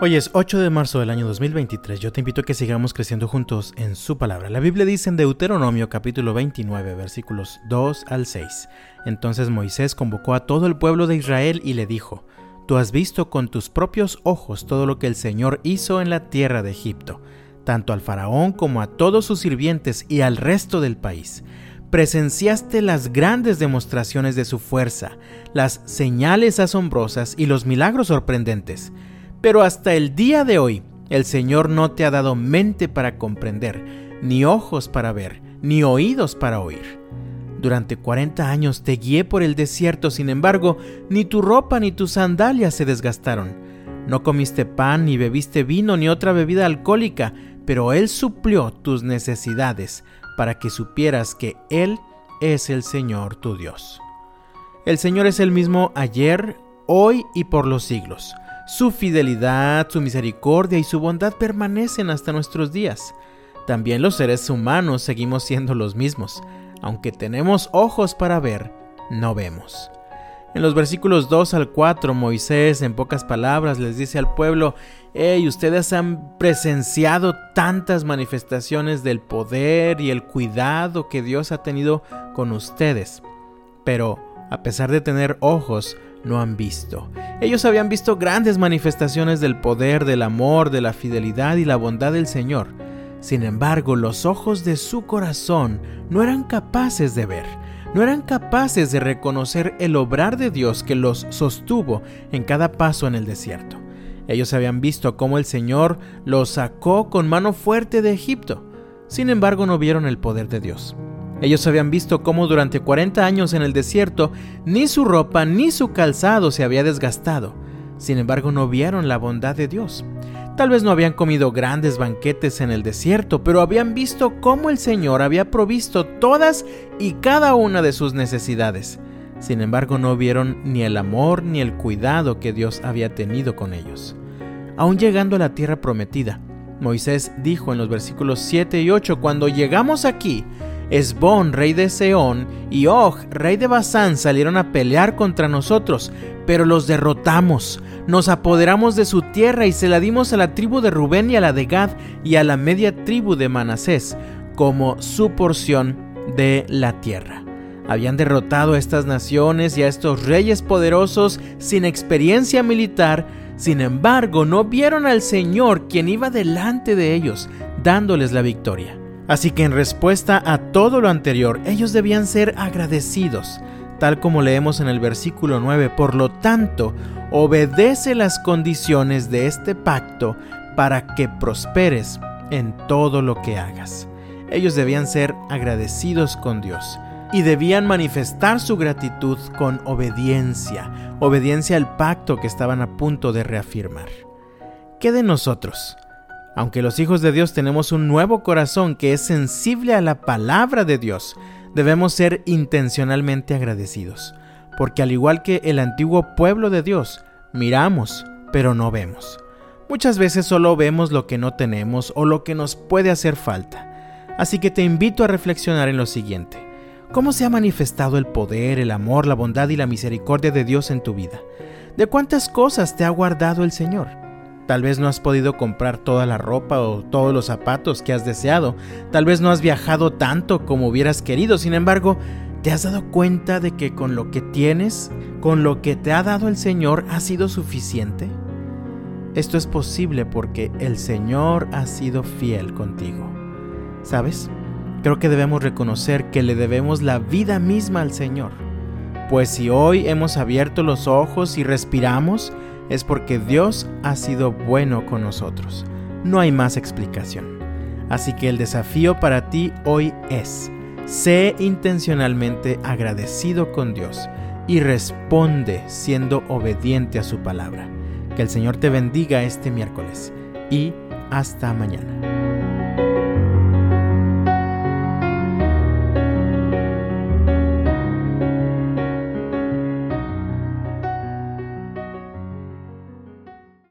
Hoy es 8 de marzo del año 2023. Yo te invito a que sigamos creciendo juntos en su palabra. La Biblia dice en Deuteronomio capítulo 29 versículos 2 al 6. Entonces Moisés convocó a todo el pueblo de Israel y le dijo, Tú has visto con tus propios ojos todo lo que el Señor hizo en la tierra de Egipto, tanto al faraón como a todos sus sirvientes y al resto del país presenciaste las grandes demostraciones de su fuerza, las señales asombrosas y los milagros sorprendentes. Pero hasta el día de hoy, el Señor no te ha dado mente para comprender, ni ojos para ver, ni oídos para oír. Durante cuarenta años te guié por el desierto, sin embargo, ni tu ropa ni tus sandalias se desgastaron. No comiste pan, ni bebiste vino, ni otra bebida alcohólica, pero Él suplió tus necesidades para que supieras que Él es el Señor tu Dios. El Señor es el mismo ayer, hoy y por los siglos. Su fidelidad, su misericordia y su bondad permanecen hasta nuestros días. También los seres humanos seguimos siendo los mismos. Aunque tenemos ojos para ver, no vemos. En los versículos 2 al 4, Moisés, en pocas palabras, les dice al pueblo, hey, ustedes han presenciado tantas manifestaciones del poder y el cuidado que Dios ha tenido con ustedes. Pero, a pesar de tener ojos, no han visto. Ellos habían visto grandes manifestaciones del poder, del amor, de la fidelidad y la bondad del Señor. Sin embargo, los ojos de su corazón no eran capaces de ver, no eran capaces de reconocer el obrar de Dios que los sostuvo en cada paso en el desierto. Ellos habían visto cómo el Señor los sacó con mano fuerte de Egipto. Sin embargo, no vieron el poder de Dios. Ellos habían visto cómo durante 40 años en el desierto ni su ropa ni su calzado se había desgastado. Sin embargo, no vieron la bondad de Dios. Tal vez no habían comido grandes banquetes en el desierto, pero habían visto cómo el Señor había provisto todas y cada una de sus necesidades. Sin embargo, no vieron ni el amor ni el cuidado que Dios había tenido con ellos. Aún llegando a la tierra prometida, Moisés dijo en los versículos 7 y 8, cuando llegamos aquí, Esbón, rey de Seón, y Og, rey de Basán, salieron a pelear contra nosotros, pero los derrotamos. Nos apoderamos de su tierra y se la dimos a la tribu de Rubén y a la de Gad y a la media tribu de Manasés, como su porción de la tierra. Habían derrotado a estas naciones y a estos reyes poderosos sin experiencia militar, sin embargo no vieron al Señor quien iba delante de ellos, dándoles la victoria. Así que en respuesta a todo lo anterior, ellos debían ser agradecidos, tal como leemos en el versículo 9. Por lo tanto, obedece las condiciones de este pacto para que prosperes en todo lo que hagas. Ellos debían ser agradecidos con Dios y debían manifestar su gratitud con obediencia, obediencia al pacto que estaban a punto de reafirmar. ¿Qué de nosotros? Aunque los hijos de Dios tenemos un nuevo corazón que es sensible a la palabra de Dios, debemos ser intencionalmente agradecidos, porque al igual que el antiguo pueblo de Dios, miramos, pero no vemos. Muchas veces solo vemos lo que no tenemos o lo que nos puede hacer falta. Así que te invito a reflexionar en lo siguiente. ¿Cómo se ha manifestado el poder, el amor, la bondad y la misericordia de Dios en tu vida? ¿De cuántas cosas te ha guardado el Señor? Tal vez no has podido comprar toda la ropa o todos los zapatos que has deseado. Tal vez no has viajado tanto como hubieras querido. Sin embargo, ¿te has dado cuenta de que con lo que tienes, con lo que te ha dado el Señor, ha sido suficiente? Esto es posible porque el Señor ha sido fiel contigo. ¿Sabes? Creo que debemos reconocer que le debemos la vida misma al Señor. Pues si hoy hemos abierto los ojos y respiramos, es porque Dios ha sido bueno con nosotros. No hay más explicación. Así que el desafío para ti hoy es, sé intencionalmente agradecido con Dios y responde siendo obediente a su palabra. Que el Señor te bendiga este miércoles y hasta mañana.